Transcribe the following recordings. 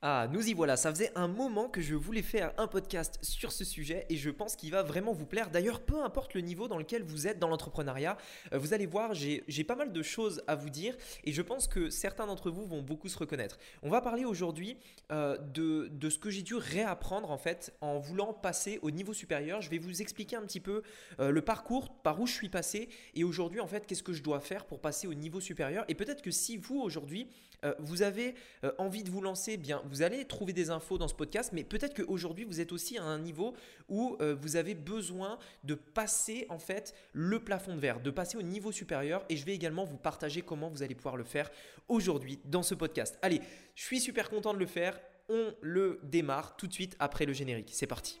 Ah, nous y voilà, ça faisait un moment que je voulais faire un podcast sur ce sujet et je pense qu'il va vraiment vous plaire. D'ailleurs, peu importe le niveau dans lequel vous êtes dans l'entrepreneuriat, euh, vous allez voir, j'ai pas mal de choses à vous dire et je pense que certains d'entre vous vont beaucoup se reconnaître. On va parler aujourd'hui euh, de, ce que j'ai dû réapprendre en fait en voulant passer au niveau supérieur. Je vais vous expliquer un petit peu euh, le parcours, par où je suis passé et aujourd'hui en fait qu'est-ce que je dois faire pour passer au niveau supérieur. Et peut-être que si vous aujourd'hui, vous avez envie de vous lancer, bien vous allez trouver des infos dans ce podcast, mais peut-être qu'aujourd'hui vous êtes aussi à un niveau où euh, vous avez besoin de passer en fait le plafond de verre, de passer au niveau supérieur et je vais également vous partager comment vous allez pouvoir le faire aujourd'hui dans ce podcast. Allez, je suis super content de le faire. On le démarre tout de suite après le générique. C'est parti.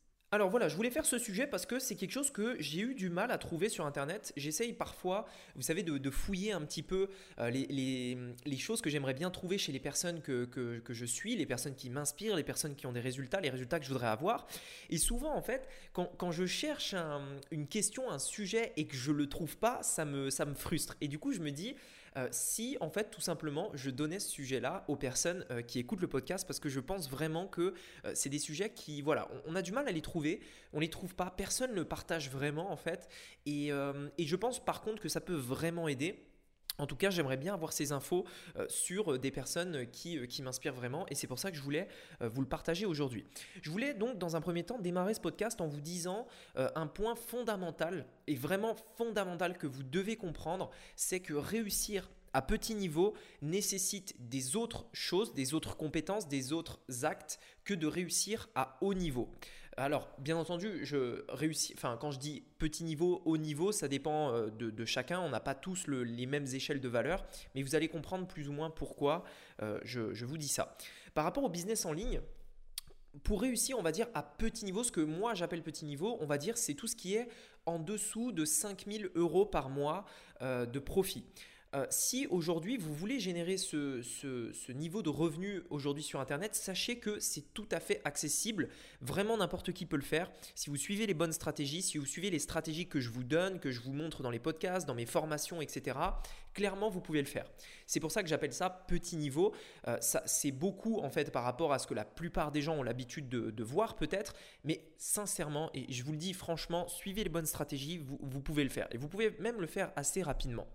Alors voilà, je voulais faire ce sujet parce que c'est quelque chose que j'ai eu du mal à trouver sur Internet. J'essaye parfois, vous savez, de, fouiller un petit peu euh, les, choses que j'aimerais bien trouver chez les personnes que, je suis, les personnes qui m'inspirent, les personnes qui ont des résultats, les résultats que je voudrais avoir. Et souvent, en fait, quand, je cherche une question, un sujet et que je le trouve pas, ça me, ça me frustre. Et du coup, je me dis, euh, si en fait tout simplement je donnais ce sujet-là aux personnes euh, qui écoutent le podcast parce que je pense vraiment que euh, c'est des sujets qui, voilà, on, a du mal à les trouver, on les trouve pas, personne ne partage vraiment en fait. Et, et je pense par contre que ça peut vraiment aider. En tout cas, j'aimerais bien avoir ces infos sur des personnes qui, qui m'inspirent vraiment et c'est pour ça que je voulais vous le partager aujourd'hui. Je voulais donc dans un premier temps démarrer ce podcast en vous disant un point fondamental et vraiment fondamental que vous devez comprendre, c'est que réussir à petit niveau nécessite des autres choses, des autres compétences, des autres actes que de réussir à haut niveau. Alors, bien entendu, je réussis, enfin, quand je dis petit niveau, haut niveau, ça dépend euh, de, chacun. On n'a pas tous les mêmes échelles de valeur, mais vous allez comprendre plus ou moins pourquoi euh, je, vous dis ça. Par rapport au business en ligne, pour réussir, on va dire à petit niveau, ce que moi j'appelle petit niveau, on va dire c'est tout ce qui est en dessous de 5000 euros par mois euh, de profit. Euh, si aujourd'hui vous voulez générer ce, niveau de revenu aujourd'hui sur Internet, sachez que c'est tout à fait accessible. Vraiment n'importe qui peut le faire. Si vous suivez les bonnes stratégies, si vous suivez les stratégies que je vous donne, que je vous montre dans les podcasts, dans mes formations, etc., clairement vous pouvez le faire. C'est pour ça que j'appelle ça petit niveau. Euh, c'est beaucoup en fait par rapport à ce que la plupart des gens ont l'habitude de, voir peut-être, mais sincèrement, et je vous le dis franchement, suivez les bonnes stratégies, vous pouvez le faire. Et vous pouvez même le faire assez rapidement.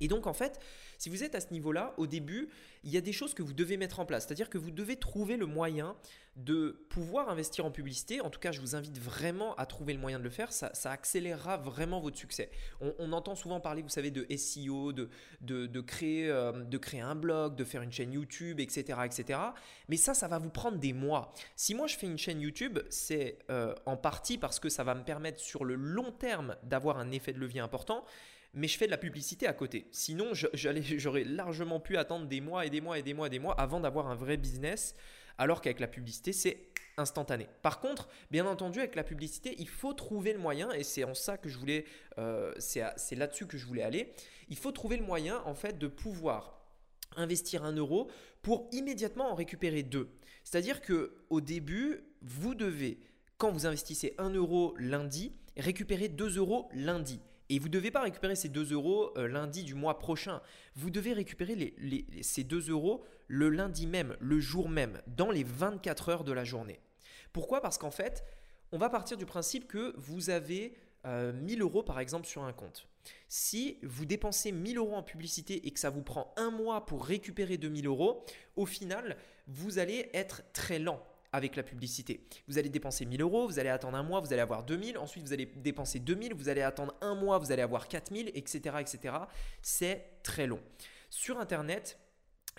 Et donc en fait, si vous êtes à ce niveau-là, au début, il y a des choses que vous devez mettre en place. C'est-à-dire que vous devez trouver le moyen de pouvoir investir en publicité. En tout cas, je vous invite vraiment à trouver le moyen de le faire. Ça, accélérera vraiment votre succès. On, entend souvent parler, vous savez, de SEO, de, de, créer, euh, de créer un blog, de faire une chaîne YouTube, etc., etc. Mais ça, ça va vous prendre des mois. Si moi, je fais une chaîne YouTube, c'est euh, en partie parce que ça va me permettre sur le long terme d'avoir un effet de levier important mais je fais de la publicité à côté. Sinon, j'aurais largement pu attendre des mois et des mois et des mois et des mois avant d'avoir un vrai business, alors qu'avec la publicité, c'est instantané. Par contre, bien entendu, avec la publicité, il faut trouver le moyen, et c'est en ça que je voulais, euh, c'est là-dessus que je voulais aller. Il faut trouver le moyen, en fait, de pouvoir investir un euro pour immédiatement en récupérer deux. C'est-à-dire que au début, vous devez, quand vous investissez un euro lundi, récupérer 2 euros lundi. Et vous ne devez pas récupérer ces 2 euros euh, lundi du mois prochain. Vous devez récupérer ces 2 euros le lundi même, le jour même, dans les 24 heures de la journée. Pourquoi? Parce qu'en fait, on va partir du principe que vous avez 1000 euh, euros par exemple sur un compte. Si vous dépensez 1000 euros en publicité et que ça vous prend un mois pour récupérer 2000 euros, au final, vous allez être très lent avec la publicité. Vous allez dépenser 1000 euros, vous allez attendre un mois, vous allez avoir 2000, ensuite vous allez dépenser 2000, vous allez attendre un mois, vous allez avoir 4000, etc. etc. C'est très long. Sur Internet,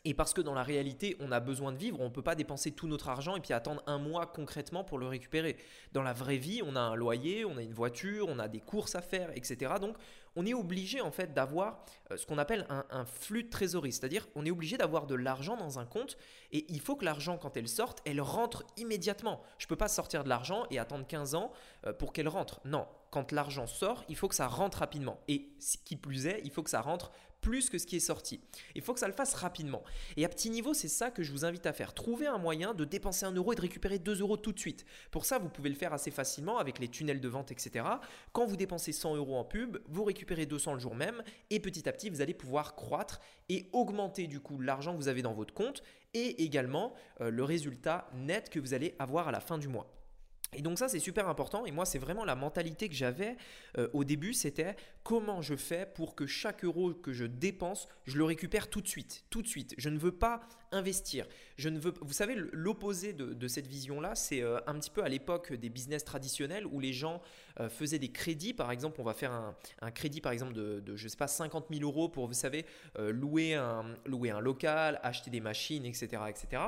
et parce que dans la réalité, on a besoin de vivre, on ne peut pas dépenser tout notre argent et puis attendre un mois concrètement pour le récupérer. Dans la vraie vie, on a un loyer, on a une voiture, on a des courses à faire, etc. Donc, on est obligé en fait d'avoir euh, ce qu'on appelle un, flux de trésorerie, c'est-à-dire on est obligé d'avoir de l'argent dans un compte et il faut que l'argent, quand elle sorte, elle rentre immédiatement. Je ne peux pas sortir de l'argent et attendre 15 ans euh, pour qu'elle rentre. Non, quand l'argent sort, il faut que ça rentre rapidement. Et qui plus est, il faut que ça rentre plus que ce qui est sorti. Il faut que ça le fasse rapidement. Et à petit niveau, c'est ça que je vous invite à faire. Trouver un moyen de dépenser un euro et de récupérer 2 euros tout de suite. Pour ça, vous pouvez le faire assez facilement avec les tunnels de vente, etc. Quand vous dépensez 100 euros en pub, vous récupérez 200 le jour même et petit à petit, vous allez pouvoir croître et augmenter du coup l'argent que vous avez dans votre compte et également euh, le résultat net que vous allez avoir à la fin du mois. Et donc ça c'est super important. Et moi c'est vraiment la mentalité que j'avais euh, au début c'était comment je fais pour que chaque euro que je dépense je le récupère tout de suite tout de suite. Je ne veux pas investir. Je ne veux vous savez l'opposé de, cette vision là c'est euh, un petit peu à l'époque des business traditionnels où les gens euh, faisaient des crédits. Par exemple on va faire un, crédit par exemple de, de, je sais pas 50 000 euros pour vous savez louer un louer un local acheter des machines etc etc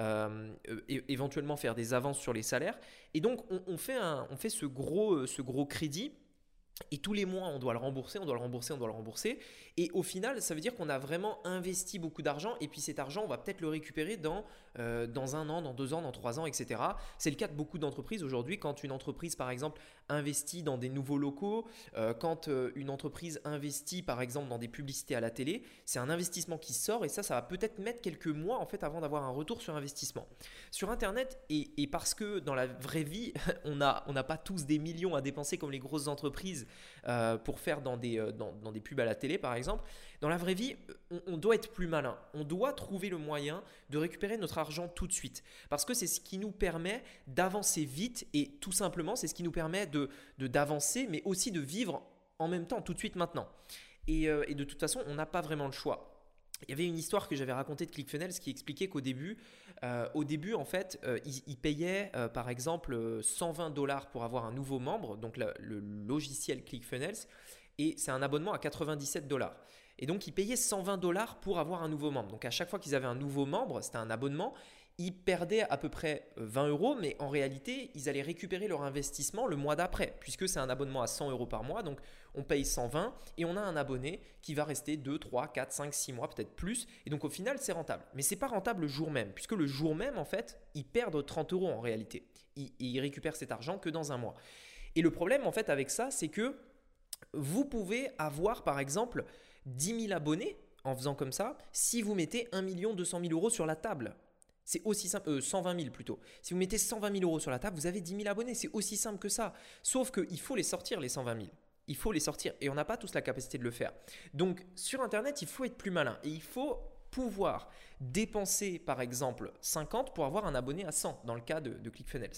euh, éventuellement faire des avances sur les salaires. Et donc, on, fait, on fait ce gros, euh, ce gros crédit et tous les mois, on doit le rembourser, on doit le rembourser, on doit le rembourser. Et au final, ça veut dire qu'on a vraiment investi beaucoup d'argent. Et puis cet argent, on va peut-être le récupérer dans, euh, dans un an, dans deux ans, dans trois ans, etc. C'est le cas de beaucoup d'entreprises aujourd'hui. Quand une entreprise, par exemple, investit dans des nouveaux locaux, euh, quand euh, une entreprise investit, par exemple, dans des publicités à la télé, c'est un investissement qui sort. Et ça, ça va peut-être mettre quelques mois, en fait, avant d'avoir un retour sur investissement. Sur Internet, et, parce que dans la vraie vie, on n'a on pas tous des millions à dépenser comme les grosses entreprises euh, pour faire dans des, euh, dans, des pubs à la télé par exemple. Dans la vraie vie, on, doit être plus malin. On doit trouver le moyen de récupérer notre argent tout de suite. Parce que c'est ce qui nous permet d'avancer vite et tout simplement c'est ce qui nous permet de d'avancer mais aussi de vivre en même temps tout de suite maintenant. Et, euh, et de toute façon, on n'a pas vraiment le choix. Il y avait une histoire que j'avais racontée de ClickFunnels qui expliquait qu'au début, euh, au début, en fait, euh, ils, payaient euh, par exemple 120 dollars pour avoir un nouveau membre, donc le logiciel ClickFunnels, et c'est un abonnement à 97 dollars. Et donc, ils payaient 120 dollars pour avoir un nouveau membre. Donc, à chaque fois qu'ils avaient un nouveau membre, c'était un abonnement, ils perdaient à peu près 20 euros, mais en réalité, ils allaient récupérer leur investissement le mois d'après, puisque c'est un abonnement à 100 euros par mois. Donc, on paye 120 et on a un abonné qui va rester 2, 3, 4, 5, 6 mois, peut-être plus. Et donc, au final, c'est rentable. Mais ce n'est pas rentable le jour même, puisque le jour même, en fait, ils perdent 30 euros en réalité. Ils, ils récupèrent cet argent que dans un mois. Et le problème, en fait, avec ça, c'est que vous pouvez avoir, par exemple, 10 000 abonnés en faisant comme ça si vous mettez 1 200 000 euros sur la table. C'est aussi simple, 120 euh, 000 plutôt. Si vous mettez 120 000 euros sur la table, vous avez 10 000 abonnés. C'est aussi simple que ça. Sauf qu'il faut les sortir, les 120 000. Il faut les sortir et on n'a pas tous la capacité de le faire. Donc sur Internet, il faut être plus malin et il faut pouvoir dépenser par exemple 50 pour avoir un abonné à 100 dans le cas de ClickFunnels.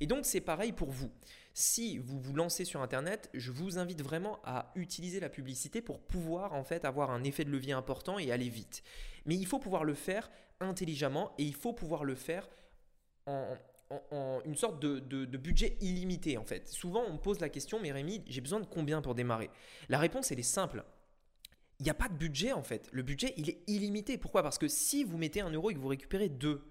Et donc c'est pareil pour vous. Si vous vous lancez sur Internet, je vous invite vraiment à utiliser la publicité pour pouvoir en fait avoir un effet de levier important et aller vite. Mais il faut pouvoir le faire intelligemment et il faut pouvoir le faire en, une sorte de, budget illimité en fait. Souvent on me pose la question, mais Rémi, j'ai besoin de combien pour démarrer? La réponse est simple. Il n'y a pas de budget en fait. Le budget il est illimité. Pourquoi? Parce que si vous mettez un euro et que vous récupérez deux,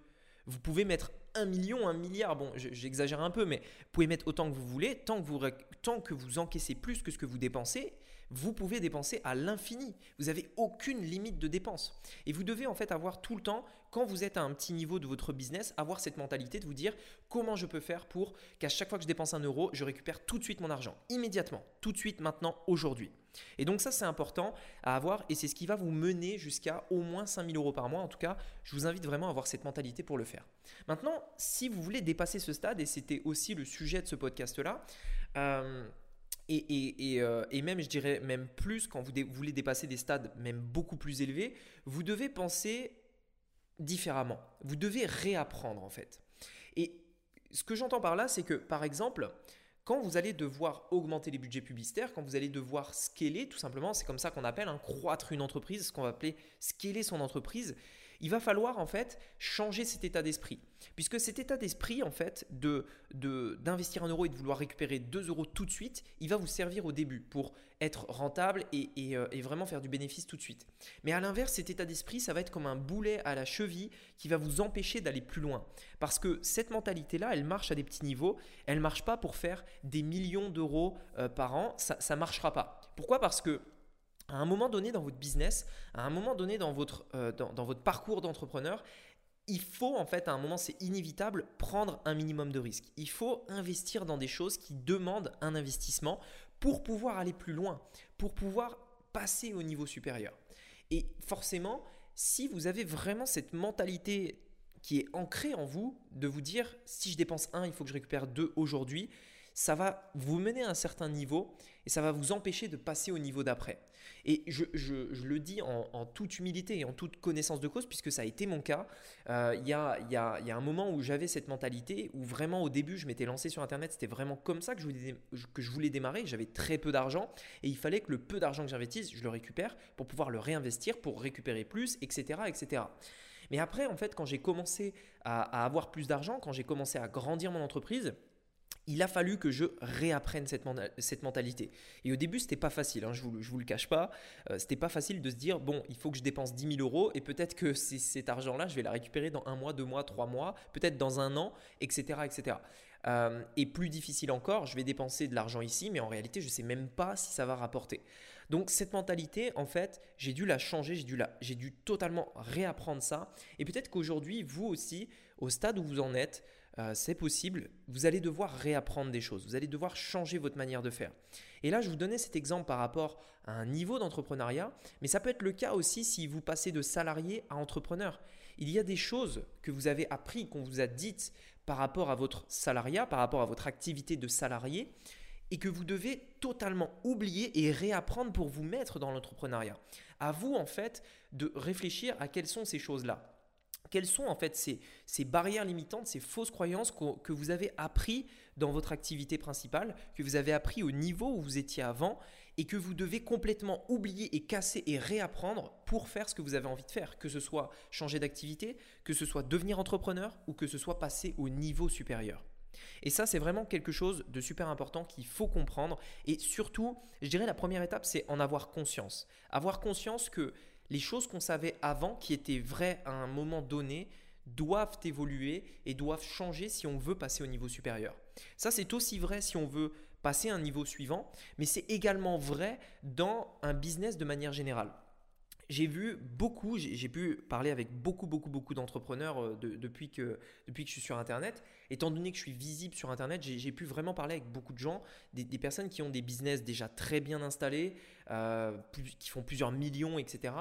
vous pouvez mettre un million, un milliard, bon j'exagère un peu, mais vous pouvez mettre autant que vous voulez, tant que vous, encaissez plus que ce que vous dépensez, vous pouvez dépenser à l'infini. Vous n'avez aucune limite de dépense. Et vous devez en fait avoir tout le temps, quand vous êtes à un petit niveau de votre business, avoir cette mentalité de vous dire comment je peux faire pour qu'à chaque fois que je dépense un euro, je récupère tout de suite mon argent, immédiatement, tout de suite, maintenant, aujourd'hui. Et donc ça, c'est important à avoir et c'est ce qui va vous mener jusqu'à au moins 5000 euros par mois. En tout cas, je vous invite vraiment à avoir cette mentalité pour le faire. Maintenant, si vous voulez dépasser ce stade, et c'était aussi le sujet de ce podcast-là, euh, euh, et, même, je dirais même plus, quand vous, voulez dépasser des stades même beaucoup plus élevés, vous devez penser différemment. Vous devez réapprendre en fait. Et ce que j'entends par là, c'est que par exemple, quand vous allez devoir augmenter les budgets publicitaires, quand vous allez devoir scaler, tout simplement, c'est comme ça qu'on appelle un croître une entreprise, ce qu'on va appeler scaler son entreprise, il va falloir en fait changer cet état d'esprit. Puisque cet état d'esprit en fait de, d'investir un euro et de vouloir récupérer 2 euros tout de suite, il va vous servir au début pour être rentable et, euh, et vraiment faire du bénéfice tout de suite. Mais à l'inverse, cet état d'esprit, ça va être comme un boulet à la cheville qui va vous empêcher d'aller plus loin. Parce que cette mentalité-là, elle marche à des petits niveaux, elle ne marche pas pour faire des millions d'euros euh, par an, ça ne marchera pas. Pourquoi? Parce que à un moment donné dans votre business, à un moment donné dans votre, euh, dans, votre parcours d'entrepreneur, il faut en fait, à un moment, c'est inévitable, prendre un minimum de risques. Il faut investir dans des choses qui demandent un investissement pour pouvoir aller plus loin, pour pouvoir passer au niveau supérieur. Et forcément, si vous avez vraiment cette mentalité qui est ancrée en vous, de vous dire si je dépense 1, il faut que je récupère 2 aujourd'hui, ça va vous mener à un certain niveau et ça va vous empêcher de passer au niveau d'après. Et je, le dis en, toute humilité et en toute connaissance de cause, puisque ça a été mon cas. Euh, il y, a, un moment où j'avais cette mentalité, où vraiment au début, je m'étais lancé sur Internet, c'était vraiment comme ça que je voulais, que je voulais démarrer. J'avais très peu d'argent et il fallait que le peu d'argent que j'investisse, je le récupère pour pouvoir le réinvestir, pour récupérer plus, etc. etc. Mais après, en fait, quand j'ai commencé à avoir plus d'argent, quand j'ai commencé à grandir mon entreprise, il a fallu que je réapprenne cette, cette mentalité. Et au début, c'était pas facile, hein, je ne vous, vous, le cache pas. Euh, c'était pas facile de se dire, bon, il faut que je dépense 10 000 euros et peut-être que cet argent-là, je vais la récupérer dans un mois, deux mois, trois mois, peut-être dans un an, etc. etc. Euh, et plus difficile encore, je vais dépenser de l'argent ici, mais en réalité, je ne sais même pas si ça va rapporter. Donc cette mentalité, en fait, j'ai dû la changer, j'ai dû, la, dû totalement réapprendre ça. Et peut-être qu'aujourd'hui, vous aussi, au stade où vous en êtes, euh, c'est possible, vous allez devoir réapprendre des choses, vous allez devoir changer votre manière de faire. Et là, je vous donnais cet exemple par rapport à un niveau d'entrepreneuriat, mais ça peut être le cas aussi si vous passez de salarié à entrepreneur. Il y a des choses que vous avez appris, qu'on vous a dites par rapport à votre salariat, par rapport à votre activité de salarié, et que vous devez totalement oublier et réapprendre pour vous mettre dans l'entrepreneuriat. À vous, en fait, de réfléchir à quelles sont ces choses-là. Quelles sont en fait ces, barrières limitantes, ces fausses croyances que, vous avez appris dans votre activité principale, que vous avez appris au niveau où vous étiez avant et que vous devez complètement oublier et casser et réapprendre pour faire ce que vous avez envie de faire, que ce soit changer d'activité, que ce soit devenir entrepreneur ou que ce soit passer au niveau supérieur. Et ça, c'est vraiment quelque chose de super important qu'il faut comprendre. Et surtout, je dirais la première étape, c'est en avoir conscience. Avoir conscience que les choses qu'on savait avant, qui étaient vraies à un moment donné, doivent évoluer et doivent changer si on veut passer au niveau supérieur. Ça, c'est aussi vrai si on veut passer à un niveau suivant, mais c'est également vrai dans un business de manière générale j'ai vu beaucoup, j'ai pu parler avec beaucoup, beaucoup, beaucoup d'entrepreneurs euh, depuis, que, depuis que je suis sur Internet. Étant donné que je suis visible sur Internet, j'ai pu vraiment parler avec beaucoup de gens, des, personnes qui ont des business déjà très bien installés, euh, qui font plusieurs millions, etc.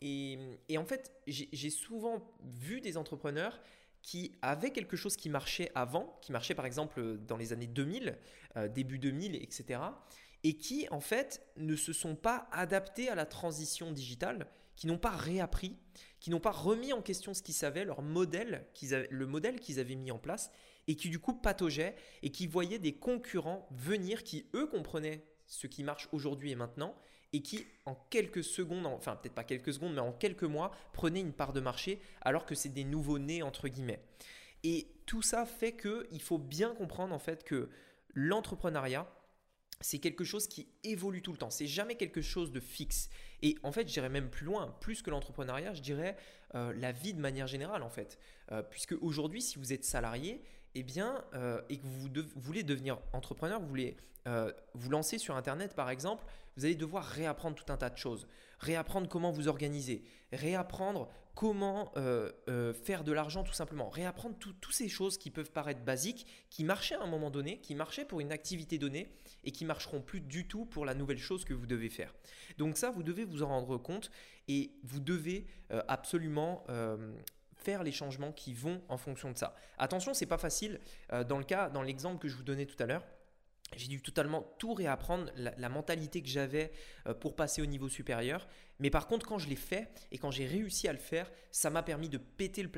Et, en fait, j'ai souvent vu des entrepreneurs qui avaient quelque chose qui marchait avant, qui marchait par exemple dans les années 2000, euh, début 2000, etc et qui en fait ne se sont pas adaptés à la transition digitale, qui n'ont pas réappris, qui n'ont pas remis en question ce qu'ils savaient, leur modèle le modèle qu'ils avaient mis en place, et qui du coup pataugeaient et qui voyaient des concurrents venir qui eux comprenaient ce qui marche aujourd'hui et maintenant, et qui en quelques secondes, enfin peut-être pas quelques secondes, mais en quelques mois, prenaient une part de marché alors que c'est des nouveaux nés entre guillemets. Et tout ça fait qu'il faut bien comprendre en fait que l'entrepreneuriat, c'est quelque chose qui évolue tout le temps. C'est jamais quelque chose de fixe. Et en fait, je dirais même plus loin, plus que l'entrepreneuriat, je dirais euh, la vie de manière générale en fait. Euh, puisque aujourd'hui, si vous êtes salarié, eh bien, euh, et que vous, voulez devenir entrepreneur, vous voulez vous lancer sur Internet par exemple, vous allez devoir réapprendre tout un tas de choses. Réapprendre comment vous organiser, réapprendre comment euh, euh, faire de l'argent tout simplement, réapprendre toutes ces choses qui peuvent paraître basiques, qui marchaient à un moment donné, qui marchaient pour une activité donnée et qui marcheront plus du tout pour la nouvelle chose que vous devez faire. Donc ça, vous devez vous en rendre compte et vous devez euh, absolument faire les changements qui vont en fonction de ça. Attention, c'est pas facile. dans le cas, dans l'exemple que je vous donnais tout à l'heure, j'ai dû totalement tout réapprendre, la, mentalité que j'avais euh, pour passer au niveau supérieur. Mais par contre, quand je l'ai fait et quand j'ai réussi à le faire, ça m'a permis de péter le,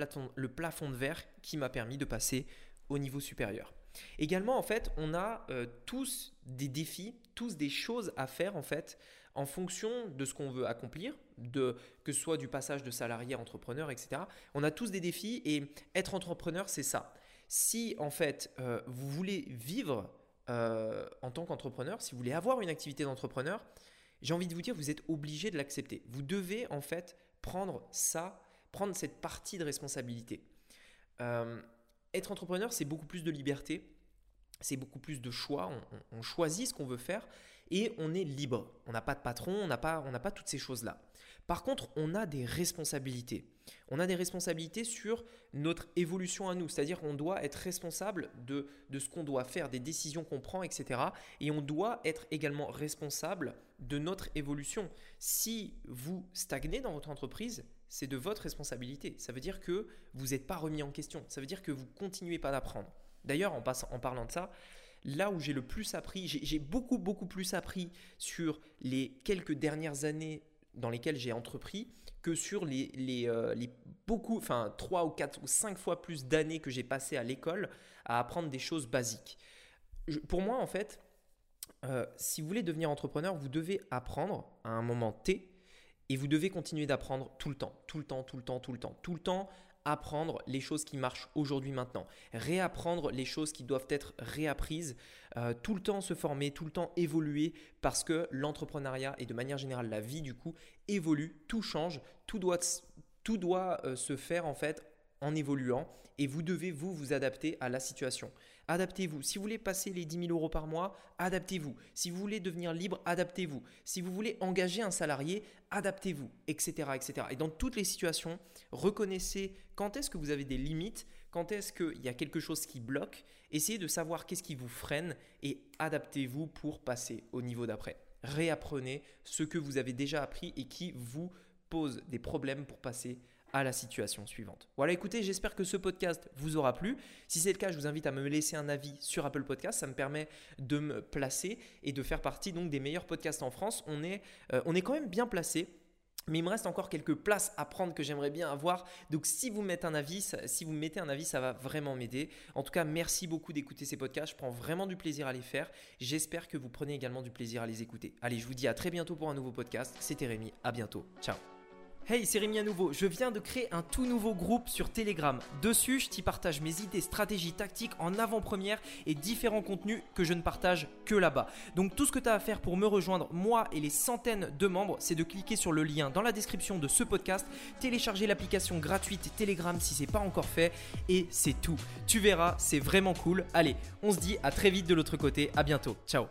plafond de verre qui m'a permis de passer au niveau supérieur. Également, en fait, on a euh, tous des défis, tous des choses à faire, en fait, en fonction de ce qu'on veut accomplir, de, que ce soit du passage de salarié à entrepreneur, etc. On a tous des défis et être entrepreneur, c'est ça. Si, en fait, euh, vous voulez vivre euh, en tant qu'entrepreneur, si vous voulez avoir une activité d'entrepreneur, j'ai envie de vous dire, vous êtes obligé de l'accepter. Vous devez en fait prendre ça, prendre cette partie de responsabilité. Euh, être entrepreneur, c'est beaucoup plus de liberté, c'est beaucoup plus de choix. On, choisit ce qu'on veut faire et on est libre. On n'a pas de patron, on n'a pas, pas toutes ces choses-là. Par contre, on a des responsabilités. On a des responsabilités sur notre évolution à nous, c'est-à-dire qu'on doit être responsable de, ce qu'on doit faire, des décisions qu'on prend, etc. Et on doit être également responsable de notre évolution. Si vous stagnez dans votre entreprise, c'est de votre responsabilité. Ça veut dire que vous n'êtes pas remis en question. Ça veut dire que vous continuez pas d'apprendre. D'ailleurs, en, en parlant de ça, là où j'ai le plus appris, j'ai beaucoup, beaucoup plus appris sur les quelques dernières années dans lesquelles j'ai entrepris que sur les, les, euh, beaucoup, enfin 3 ou 4 ou 5 fois plus d'années que j'ai passé à l'école à apprendre des choses basiques. pour moi, en fait, euh, si vous voulez devenir entrepreneur, vous devez apprendre à un moment T et vous devez continuer d'apprendre tout le temps, tout le temps, tout le temps, tout le temps, tout le temps, apprendre les choses qui marchent aujourd'hui maintenant, réapprendre les choses qui doivent être réapprises, euh, tout le temps se former, tout le temps évoluer parce que l'entrepreneuriat et de manière générale la vie du coup évolue, tout change, tout doit, euh, se faire en fait en évoluant et vous devez vous vous adapter à la situation. Adaptez-vous. Si vous voulez passer les 10 000 euros par mois, adaptez-vous. Si vous voulez devenir libre, adaptez-vous. Si vous voulez engager un salarié, adaptez-vous, etc., etc. Et dans toutes les situations, reconnaissez quand est-ce que vous avez des limites, quand est-ce qu'il y a quelque chose qui bloque. Essayez de savoir qu'est-ce qui vous freine et adaptez-vous pour passer au niveau d'après. Réapprenez ce que vous avez déjà appris et qui vous pose des problèmes pour passer à la situation suivante. Voilà, écoutez, j'espère que ce podcast vous aura plu. Si c'est le cas, je vous invite à me laisser un avis sur Apple Podcast. Ça me permet de me placer et de faire partie donc des meilleurs podcasts en France. On est, euh, on est quand même bien placé. Mais il me reste encore quelques places à prendre que j'aimerais bien avoir. Donc si vous mettez un avis, si vous mettez un avis, ça va vraiment m'aider. En tout cas, merci beaucoup d'écouter ces podcasts. Je prends vraiment du plaisir à les faire. J'espère que vous prenez également du plaisir à les écouter. Allez, je vous dis à très bientôt pour un nouveau podcast. C'était Rémi. À bientôt. Ciao. Hey, c'est Rémi à nouveau. Je viens de créer un tout nouveau groupe sur Telegram. Dessus, je t'y partage mes idées, stratégies, tactiques en avant-première et différents contenus que je ne partage que là-bas. Donc tout ce que tu as à faire pour me rejoindre, moi et les centaines de membres, c'est de cliquer sur le lien dans la description de ce podcast, télécharger l'application gratuite Telegram si c'est pas encore fait et c'est tout. Tu verras, c'est vraiment cool. Allez, on se dit à très vite de l'autre côté. À bientôt. Ciao.